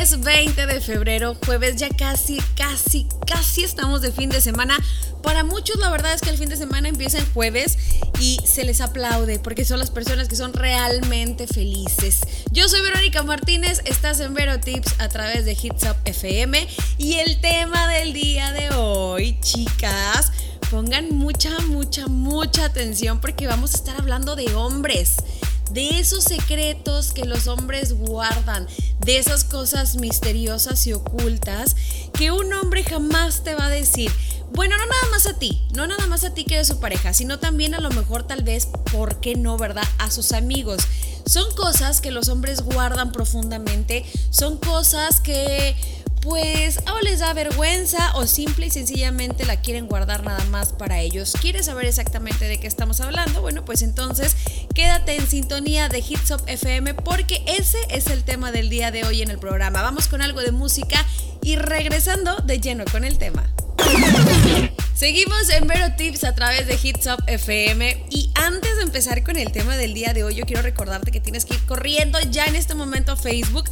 jueves 20 de febrero, jueves ya casi, casi, casi estamos de fin de semana. Para muchos la verdad es que el fin de semana empieza en jueves y se les aplaude porque son las personas que son realmente felices. Yo soy Verónica Martínez, estás en Vero Tips a través de Hits Up FM y el tema del día de hoy, chicas, pongan mucha, mucha, mucha atención porque vamos a estar hablando de hombres de esos secretos que los hombres guardan, de esas cosas misteriosas y ocultas que un hombre jamás te va a decir. Bueno, no nada más a ti, no nada más a ti que eres su pareja, sino también a lo mejor tal vez, ¿por qué no, verdad? A sus amigos. Son cosas que los hombres guardan profundamente, son cosas que pues o les da vergüenza o simple y sencillamente la quieren guardar nada más para ellos. ¿Quieres saber exactamente de qué estamos hablando? Bueno, pues entonces quédate en sintonía de Hits Up FM porque ese es el tema del día de hoy en el programa. Vamos con algo de música y regresando de lleno con el tema. Seguimos en Vero Tips a través de Hits Up FM y antes de empezar con el tema del día de hoy yo quiero recordarte que tienes que ir corriendo ya en este momento a Facebook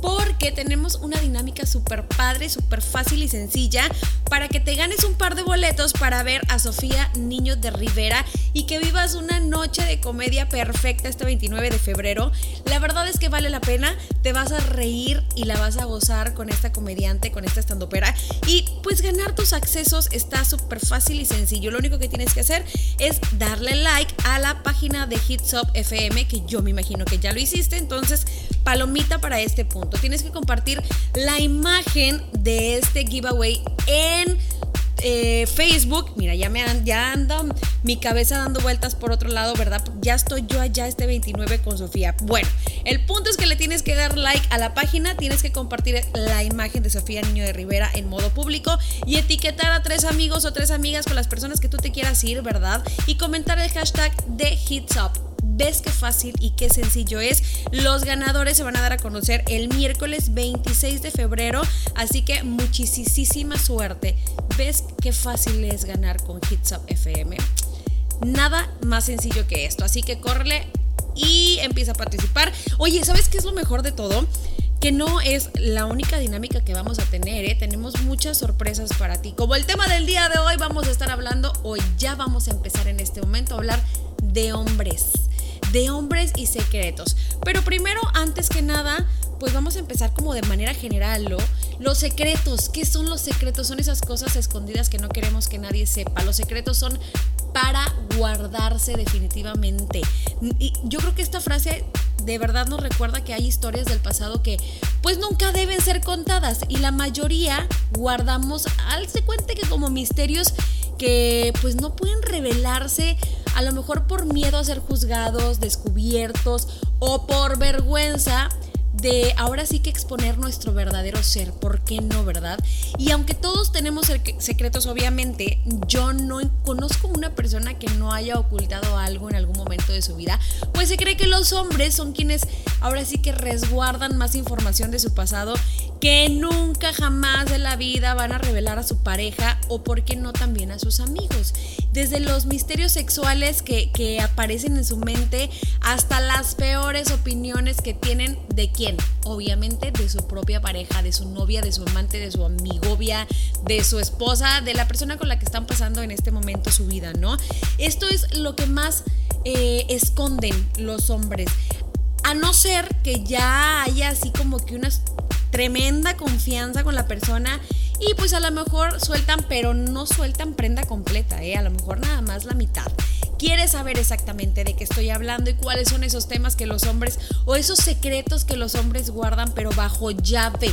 porque tenemos una dinámica súper padre, súper fácil y sencilla para que te ganes un par de boletos para ver a Sofía Niño de Rivera y que vivas una noche de comedia perfecta este 29 de febrero. La verdad es que vale la pena, te vas a reír y la vas a gozar con esta comediante, con esta estandopera y pues ganar tus accesos está súper fácil y sencillo. Lo único que tienes que hacer es darle like a la página de Hits Up FM que yo me imagino que ya lo hiciste, entonces palomita para este punto. Tienes que compartir la imagen de este giveaway en eh, Facebook. Mira, ya me ya anda mi cabeza dando vueltas por otro lado, ¿verdad? Ya estoy yo allá este 29 con Sofía. Bueno, el punto es que le tienes que dar like a la página, tienes que compartir la imagen de Sofía Niño de Rivera en modo público y etiquetar a tres amigos o tres amigas con las personas que tú te quieras ir, ¿verdad? Y comentar el hashtag de Hits Up. ¿Ves qué fácil y qué sencillo es? Los ganadores se van a dar a conocer el miércoles 26 de febrero, así que muchísima suerte. ¿Ves qué fácil es ganar con Hits Up FM? Nada más sencillo que esto, así que córrele y empieza a participar. Oye, ¿sabes qué es lo mejor de todo? que no es la única dinámica que vamos a tener, ¿eh? tenemos muchas sorpresas para ti. Como el tema del día de hoy, vamos a estar hablando, o ya vamos a empezar en este momento a hablar de hombres de hombres y secretos. Pero primero, antes que nada, pues vamos a empezar como de manera general, ¿no? Los secretos, ¿qué son los secretos? Son esas cosas escondidas que no queremos que nadie sepa. Los secretos son para guardarse definitivamente. Y yo creo que esta frase de verdad nos recuerda que hay historias del pasado que pues nunca deben ser contadas y la mayoría guardamos al se cuente que como misterios que pues no pueden revelarse a lo mejor por miedo a ser juzgados, descubiertos o por vergüenza de ahora sí que exponer nuestro verdadero ser, ¿por qué no, verdad? Y aunque todos tenemos secretos, obviamente, yo no conozco una persona que no haya ocultado algo en algún momento de su vida, pues se cree que los hombres son quienes ahora sí que resguardan más información de su pasado que nunca jamás en la vida van a revelar a su pareja o por qué no también a sus amigos. Desde los misterios sexuales que, que aparecen en su mente hasta las peores opiniones que tienen de quién obviamente de su propia pareja, de su novia, de su amante, de su amigovia, de su esposa, de la persona con la que están pasando en este momento su vida, ¿no? Esto es lo que más eh, esconden los hombres. A no ser que ya haya así como que una tremenda confianza con la persona y pues a lo mejor sueltan, pero no sueltan prenda completa, ¿eh? a lo mejor nada más la mitad quieres saber exactamente de qué estoy hablando y cuáles son esos temas que los hombres o esos secretos que los hombres guardan pero bajo llave.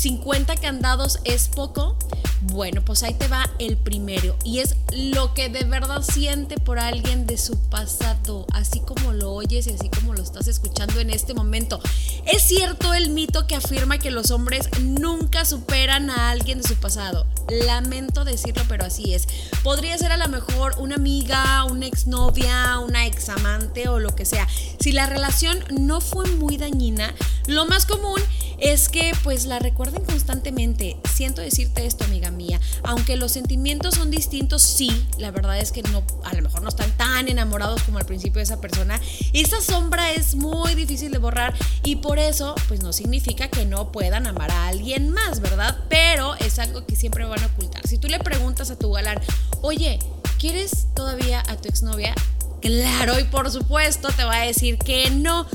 50 candados es poco. Bueno, pues ahí te va el primero y es lo que de verdad siente por alguien de su pasado, así como lo oyes y así como lo estás escuchando en este momento. Es cierto el mito que afirma que los hombres nunca superan a alguien de su pasado. Lamento decirlo, pero así es. Podría ser a lo mejor una amiga, una exnovia, una examante o lo que sea. Si la relación no fue muy dañina, lo más común es que pues la recuerden constantemente. Siento decirte esto, amiga mía, aunque los sentimientos son distintos, sí, la verdad es que no, a lo mejor no están tan enamorados como al principio de esa persona. Esa sombra es muy difícil de borrar y por eso pues no significa que no puedan amar a alguien más, ¿verdad? Pero es algo que siempre van a ocultar. Si tú le preguntas a tu galán, oye, ¿quieres todavía a tu exnovia? Claro, y por supuesto te va a decir que no,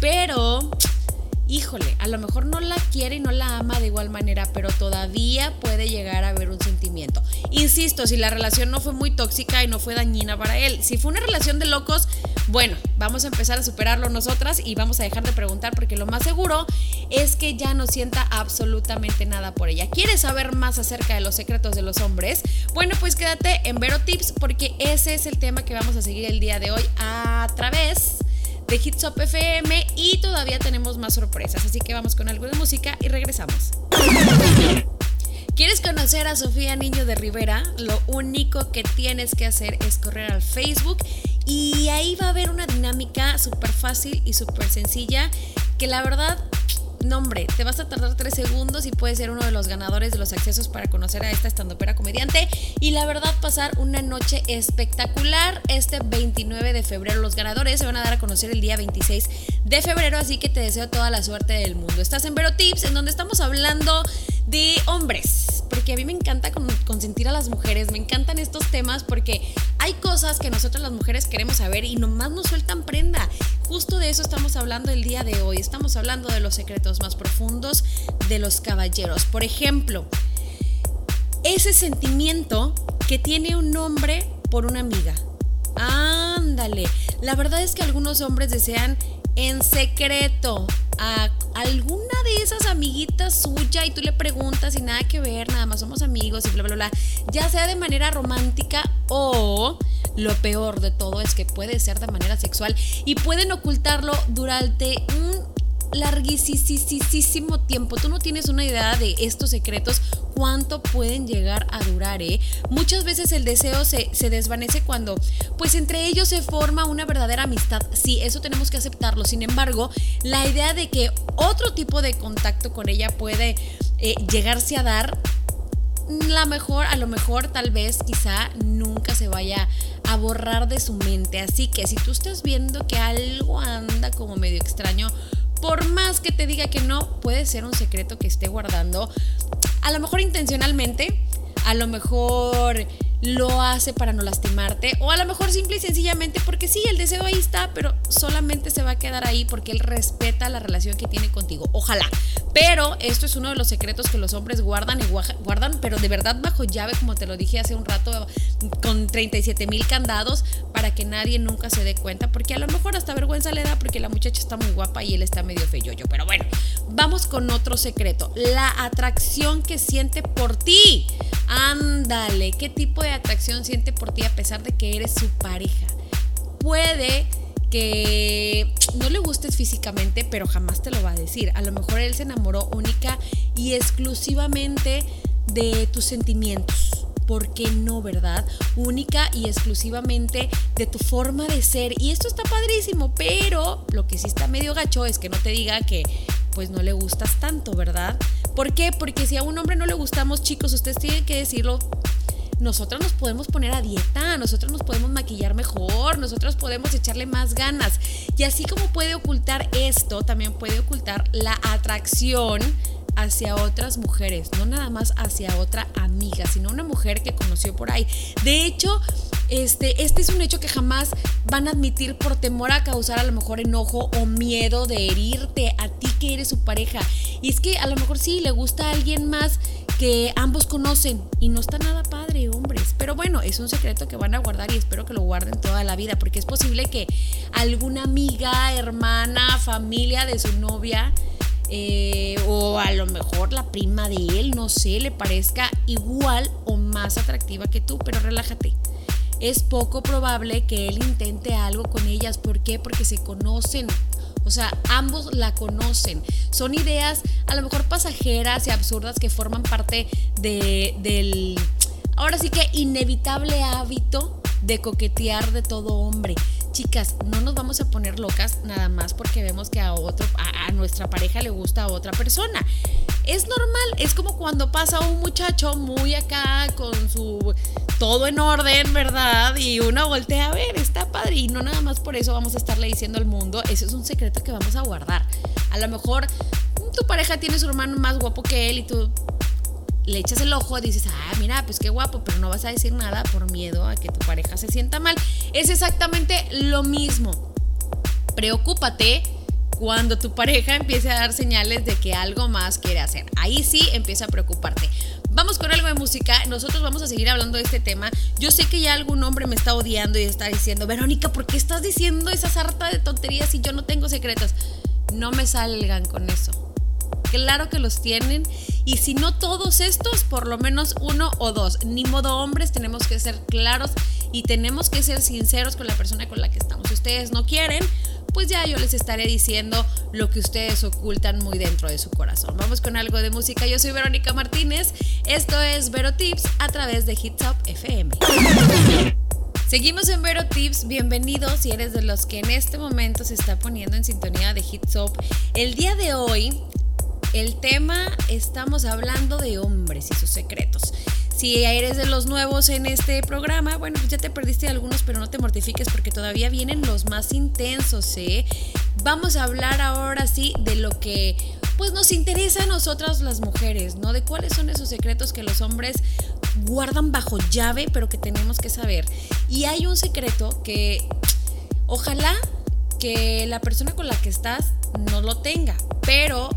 pero híjole, a lo mejor no la quiere y no la ama de igual manera, pero todavía puede llegar a haber un sentimiento. Insisto, si la relación no fue muy tóxica y no fue dañina para él, si fue una relación de locos, bueno, vamos a empezar a superarlo nosotras y vamos a dejar de preguntar porque lo más seguro es que ya no sienta absolutamente nada por ella. ¿Quieres saber más acerca de los secretos de los hombres? Bueno, pues quédate en Vero Tips porque ese es el tema que vamos a seguir el día de hoy a través de Hits Up FM y todavía tenemos más sorpresas, así que vamos con algo de música y regresamos. ¿Quieres conocer a Sofía Niño de Rivera? Lo único que tienes que hacer es correr al Facebook y ahí va a haber una dinámica súper fácil y súper sencilla que la verdad no, hombre, te vas a tardar tres segundos y puedes ser uno de los ganadores de los accesos para conocer a esta estandopera comediante. Y la verdad, pasar una noche espectacular este 29 de febrero. Los ganadores se van a dar a conocer el día 26 de febrero, así que te deseo toda la suerte del mundo. Estás en Vero Tips, en donde estamos hablando de hombres, porque a mí me encanta consentir a las mujeres, me encantan estos temas porque hay cosas que nosotros las mujeres queremos saber y nomás nos sueltan prenda. Justo de eso estamos hablando el día de hoy, estamos hablando de los secretos más profundos de los caballeros. Por ejemplo, ese sentimiento que tiene un hombre por una amiga. Ándale, la verdad es que algunos hombres desean en secreto a alguna de esas amiguitas suya y tú le preguntas y nada que ver, nada más somos amigos y bla, bla, bla, ya sea de manera romántica o lo peor de todo es que puede ser de manera sexual y pueden ocultarlo durante un larguísimo tiempo. Tú no tienes una idea de estos secretos, cuánto pueden llegar a durar, ¿eh? Muchas veces el deseo se, se, desvanece cuando, pues entre ellos se forma una verdadera amistad. Sí, eso tenemos que aceptarlo. Sin embargo, la idea de que otro tipo de contacto con ella puede eh, llegarse a dar, la mejor, a lo mejor, tal vez, quizá nunca se vaya a borrar de su mente. Así que si tú estás viendo que algo anda como medio extraño, por más que te diga que no, puede ser un secreto que esté guardando, a lo mejor intencionalmente, a lo mejor lo hace para no lastimarte o a lo mejor simple y sencillamente porque sí, el deseo ahí está, pero solamente se va a quedar ahí porque él respeta la relación que tiene contigo. Ojalá. Pero esto es uno de los secretos que los hombres guardan y guardan, pero de verdad bajo llave, como te lo dije hace un rato, con 37 mil candados para que nadie nunca se dé cuenta, porque a lo mejor hasta vergüenza le da porque la muchacha está muy guapa y él está medio feyoyo. Pero bueno, vamos con otro secreto, la atracción que siente por ti. Ándale, ¿qué tipo de atracción siente por ti a pesar de que eres su pareja. Puede que no le gustes físicamente, pero jamás te lo va a decir. A lo mejor él se enamoró única y exclusivamente de tus sentimientos. ¿Por qué no, verdad? Única y exclusivamente de tu forma de ser. Y esto está padrísimo, pero lo que sí está medio gacho es que no te diga que pues no le gustas tanto, ¿verdad? ¿Por qué? Porque si a un hombre no le gustamos, chicos, ustedes tienen que decirlo nosotros nos podemos poner a dieta, nosotros nos podemos maquillar mejor, nosotros podemos echarle más ganas. Y así como puede ocultar esto, también puede ocultar la atracción hacia otras mujeres, no nada más hacia otra amiga, sino una mujer que conoció por ahí. De hecho, este, este es un hecho que jamás van a admitir por temor a causar a lo mejor enojo o miedo de herirte a ti que eres su pareja. Y es que a lo mejor sí le gusta a alguien más que ambos conocen y no está nada padre, Pero bueno, es un secreto que van a guardar y espero que lo guarden toda la vida, porque es posible que alguna amiga, hermana, familia de su novia eh, o a lo mejor la prima de él, no sé, le parezca igual o más atractiva que tú, pero relájate. Es poco probable que él intente algo con ellas. ¿Por qué? Porque se conocen. O sea, ambos la conocen. Son ideas a lo mejor pasajeras y absurdas que forman parte de, del, ahora sí que inevitable hábito de coquetear de todo hombre. chicas, no nos vamos a poner locas nada más porque vemos que a otro, a, nuestra pareja le gusta a otra persona. Es normal, es como cuando pasa un muchacho muy acá con su todo en orden, ¿verdad? Y uno voltea a ver, está padre. Y no nada más por eso vamos a estarle diciendo al mundo, ese es un secreto que vamos a guardar. A lo mejor tu pareja tiene su hermano más guapo que él y tú le echas el ojo, dices, ah, mira, pues qué guapo, pero no vas a decir nada por miedo a que tu pareja se sienta mal. Es exactamente lo mismo. Preocúpate cuando tu pareja empiece a dar señales de que algo más quiere hacer. Ahí sí empieza a preocuparte. Vamos con algo de música. Nosotros vamos a seguir hablando de este tema. Yo sé que ya algún hombre me está odiando y está diciendo, Verónica, ¿por qué estás diciendo esa sarta de tonterías si yo no tengo secretos? No me salgan con eso. Claro que los tienen. Y si no todos estos, por lo menos uno o dos. Ni modo hombres, tenemos que ser claros y tenemos que ser sinceros con la persona con la que estamos. Si ustedes no quieren, pues ya yo les estaré diciendo lo que ustedes ocultan muy dentro de su corazón. Vamos con algo de música. Yo soy Verónica Martínez. Esto es Vero Tips a través de Hits FM. Seguimos en Vero Tips, bienvenidos si eres de los que en este momento se está poniendo en sintonía de Hits El día de hoy el tema, estamos hablando de hombres y sus secretos. Si eres de los nuevos en este programa, bueno, pues ya te perdiste algunos, pero no te mortifiques porque todavía vienen los más intensos, ¿eh? Vamos a hablar ahora sí de lo que pues nos interesa a nosotras las mujeres, ¿no? De cuáles son esos secretos que los hombres guardan bajo llave, pero que tenemos que saber. Y hay un secreto que ojalá que la persona con la que estás no lo tenga, pero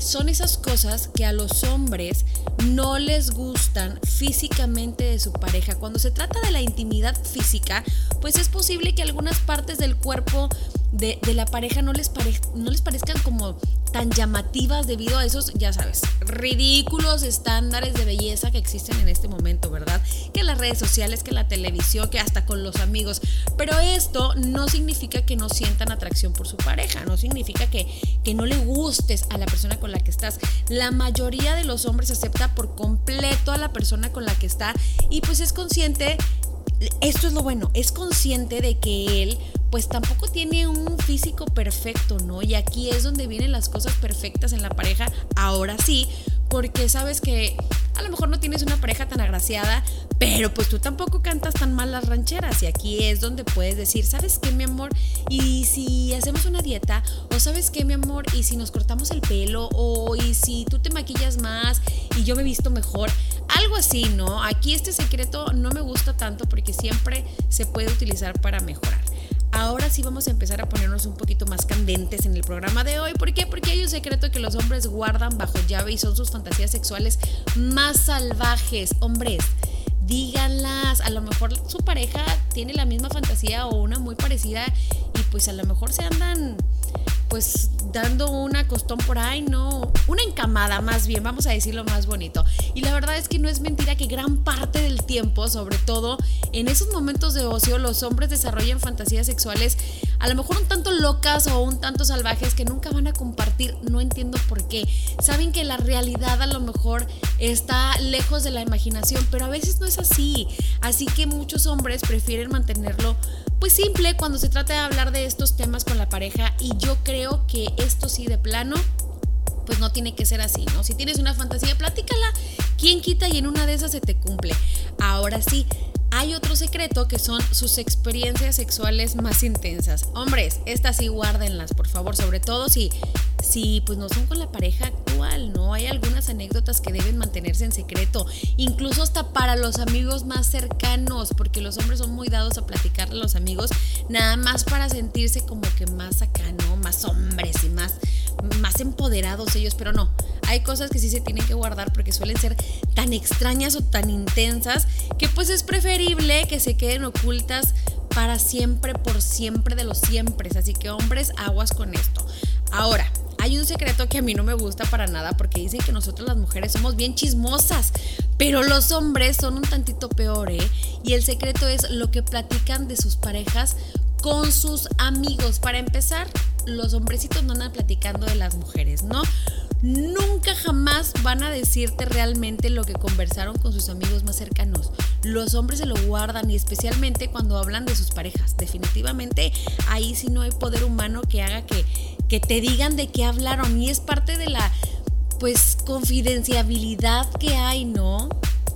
son esas cosas que a los hombres no les gustan físicamente de su pareja. Cuando se trata de la intimidad física, pues es posible que algunas partes del cuerpo de, la pareja no les, no les parezcan como tan llamativas debido a esos, ya sabes, ridículos estándares de belleza que existen en este momento, ¿verdad? Que las redes sociales, que la televisión, que hasta con los amigos. Pero esto no significa que no sientan atracción por su pareja, no significa que, que no le gustes a la persona con la que estás. La mayoría de los hombres acepta por completo a la persona con la que está y pues es consciente esto es lo bueno, es consciente de que él pues tampoco tiene un físico perfecto, ¿no? Y aquí es donde vienen las cosas perfectas en la pareja, ahora sí, porque sabes que a lo mejor no tienes una pareja tan agraciada, pero pues tú tampoco cantas tan mal las rancheras y aquí es donde puedes decir, ¿sabes qué, mi amor? Y si hacemos una dieta, o ¿sabes qué, mi amor? Y si nos cortamos el pelo, o y si tú te maquillas más y yo me visto mejor, algo así, ¿no? Aquí este secreto no me gusta tanto porque siempre se puede utilizar para mejorar. Ahora sí vamos a empezar a ponernos un poquito más candentes en el programa de hoy. ¿Por qué? Porque hay un secreto que los hombres guardan bajo llave y son sus fantasías sexuales más salvajes. Hombres, díganlas. A lo mejor su pareja tiene la misma fantasía o una muy parecida y pues a lo mejor se andan pues dando una costón por ahí, no, una encamada más bien, vamos a decirlo más bonito. Y la verdad es que no es mentira que gran parte del tiempo, sobre todo en esos momentos de ocio, los hombres desarrollan fantasías sexuales a lo mejor un tanto locas o un tanto salvajes que nunca van a compartir, no entiendo por qué. Saben que la realidad a lo mejor está lejos de la imaginación, pero a veces no es así. Así que muchos hombres prefieren mantenerlo pues simple cuando se trata de hablar de estos temas con la pareja y yo creo que esto sí de plano pues no tiene que ser así, ¿no? Si tienes una fantasía, platícala. ¿Quién quita y en una de esas se te cumple? Ahora sí, hay otro secreto que son sus experiencias sexuales más intensas. Hombres, estas sí guárdenlas, por favor, sobre todo si, si pues no son con la pareja ¿no? Hay algunas anécdotas que deben mantenerse en secreto, incluso hasta para los amigos más cercanos, porque los hombres son muy dados a platicarle a los amigos, nada más para sentirse como que más acá, ¿no? Más hombres y más más empoderados ellos, pero no, hay cosas que sí se tienen que guardar porque suelen ser tan extrañas o tan intensas que pues es preferible que se queden ocultas para siempre, por siempre de los siempre. Así que hombres, aguas con esto. Ahora, hay un secreto que a mí no me gusta para nada porque dicen que nosotros las mujeres somos bien chismosas, pero los hombres son un tantito peor, ¿eh? Y el secreto es lo que platican de sus parejas con sus amigos. Para empezar, los hombrecitos no andan platicando de las mujeres, ¿no? nunca jamás van a decirte realmente lo que conversaron con sus amigos más cercanos. Los hombres se lo guardan y especialmente cuando hablan de sus parejas. Definitivamente ahí sí no hay poder humano que haga que, que te digan de qué hablaron y es parte de la pues confidenciabilidad que hay, ¿no?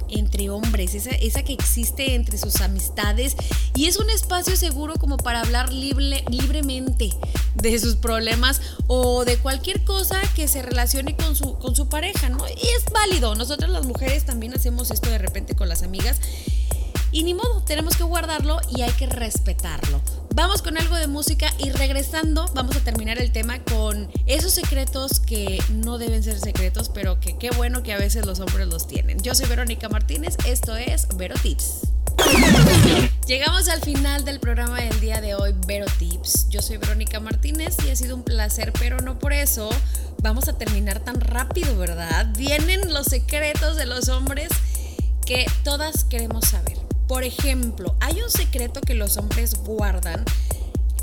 entre hombres, esa, esa, que existe entre sus amistades y es un espacio seguro como para hablar libre, libremente de sus problemas o de cualquier cosa que se relacione con su, con su pareja, ¿no? Y es válido, nosotras las mujeres también hacemos esto de repente con las amigas y ni modo, tenemos que guardarlo y hay que respetarlo. Vamos con algo de música y regresando vamos a terminar el tema con esos secretos que no deben ser secretos, pero que qué bueno que a veces los hombres los tienen. Yo soy Verónica Martínez, esto es Vero Tips. Llegamos al final del programa del día de hoy, Vero Tips. Yo soy Verónica Martínez y ha sido un placer, pero no por eso vamos a terminar tan rápido, ¿verdad? Vienen los secretos de los hombres que todas queremos saber. Por ejemplo, hay un secreto que los hombres guardan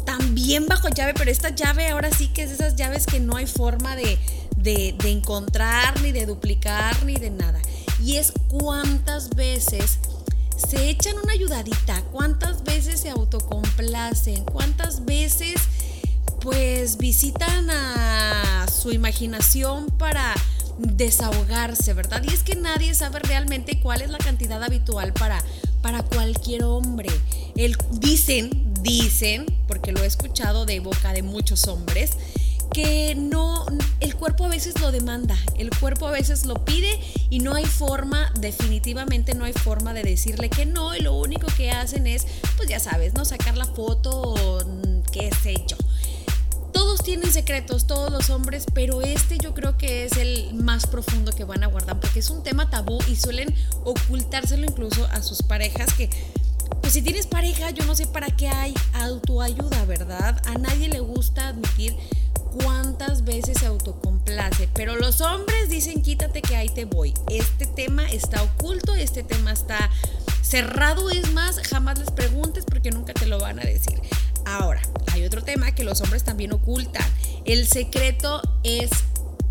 también bajo llave, pero esta llave ahora sí que es esas llaves que no hay forma de, de, encontrar, ni de duplicar, ni de nada. Y es cuántas veces se echan una ayudadita, cuántas veces se autocomplacen, cuántas veces pues visitan a su imaginación para desahogarse, ¿verdad? Y es que nadie sabe realmente cuál es la cantidad habitual para para cualquier hombre. El, dicen, dicen, porque lo he escuchado de boca de muchos hombres, que no, el cuerpo a veces lo demanda, el cuerpo a veces lo pide y no hay forma, definitivamente no hay forma de decirle que no y lo único que hacen es, pues ya sabes, ¿no? Sacar la foto o mm, qué sé yo tienen secretos, todos los hombres, pero este yo creo que es el más profundo que van a guardar porque es un tema tabú y suelen ocultárselo incluso a sus parejas que pues si tienes pareja, yo no sé para qué hay autoayuda, ¿verdad? A nadie le gusta admitir cuántas veces se autocomplace, pero los hombres dicen quítate que ahí te voy. Este tema está oculto, este tema está cerrado, es más, jamás les preguntes porque nunca te lo van a decir. Ahora, hay otro tema que los hombres también ocultan. El secreto es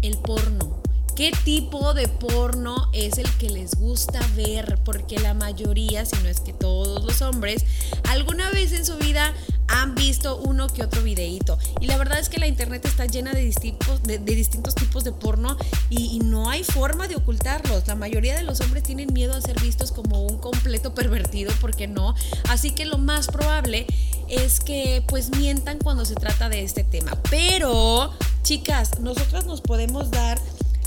el porno. ¿Qué tipo de porno es el que les gusta ver? Porque la mayoría, si no es que todos los hombres, alguna vez en su vida han visto uno que otro videíto. Y la verdad es que la internet está llena de distintos, tipos de porno y, no hay forma de ocultarlos. La mayoría de los hombres tienen miedo a ser vistos como un completo pervertido, porque no. Así que lo más probable es que pues mientan cuando se trata de este tema. Pero, chicas, nosotras nos podemos dar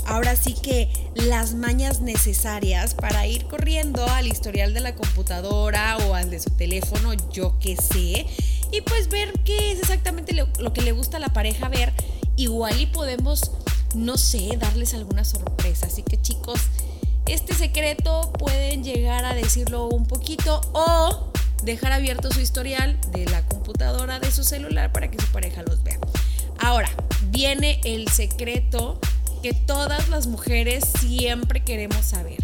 ahora sí que las mañas necesarias para ir corriendo al historial de la computadora o al de su teléfono, yo que sé, y pues ver qué es exactamente lo, que le gusta a la pareja ver. Igual y podemos, no sé, darles alguna sorpresa. Así que chicos, este secreto pueden llegar a decirlo un poquito o dejar abierto su historial de la computadora de su celular para que su pareja los vea. Ahora, viene el secreto que todas las mujeres siempre queremos saber.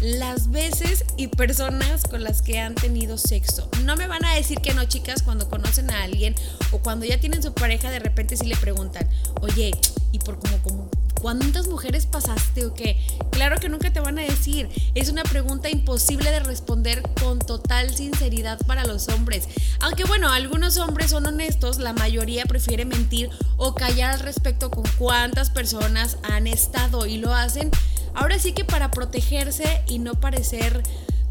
Las veces y personas con las que han tenido sexo. No me van a decir que no, chicas, cuando conocen a alguien o cuando ya tienen su pareja, de repente sí le preguntan, oye, ¿y por cómo, cómo, ¿Cuántas mujeres pasaste o qué? Claro que nunca te van a decir. Es una pregunta imposible de responder con total sinceridad para los hombres. Aunque bueno, algunos hombres son honestos, la mayoría prefiere mentir o callar al respecto con cuántas personas han estado y lo hacen ahora sí que para protegerse y no parecer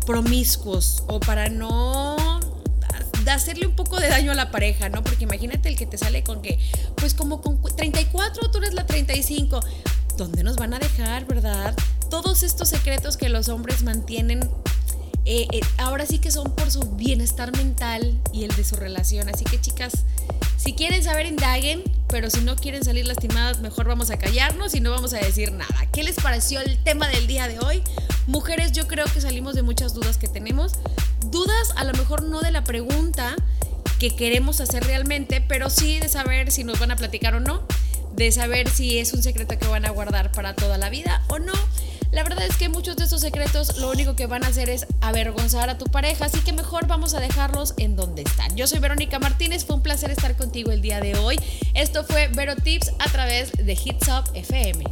promiscuos o para no hacerle un poco de daño a la pareja, ¿no? Porque imagínate el que te sale con que, pues como con 34, tú eres la 35. ¿Dónde nos van a dejar, verdad? Todos estos secretos que los hombres mantienen eh, eh, ahora sí que son por su bienestar mental y el de su relación. Así que chicas, si quieren saber, indaguen, pero si no quieren salir lastimadas, mejor vamos a callarnos y no vamos a decir nada. ¿Qué les pareció el tema del día de hoy? Mujeres, yo creo que salimos de muchas dudas que tenemos. Dudas a lo mejor no de la pregunta que queremos hacer realmente, pero sí de saber si nos van a platicar o no, de saber si es un secreto que van a guardar para toda la vida o no. La verdad es que muchos de estos secretos lo único que van a hacer es avergonzar a tu pareja, así que mejor vamos a dejarlos en donde están. Yo soy Verónica Martínez, fue un placer estar contigo el día de hoy. Esto fue Vero Tips a través de Hits Up FM.